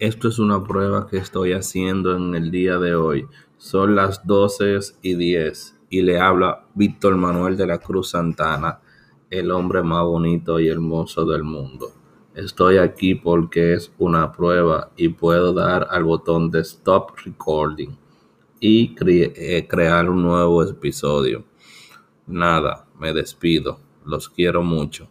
Esto es una prueba que estoy haciendo en el día de hoy. Son las 12 y 10 y le habla Víctor Manuel de la Cruz Santana, el hombre más bonito y hermoso del mundo. Estoy aquí porque es una prueba y puedo dar al botón de Stop Recording y eh, crear un nuevo episodio. Nada, me despido. Los quiero mucho.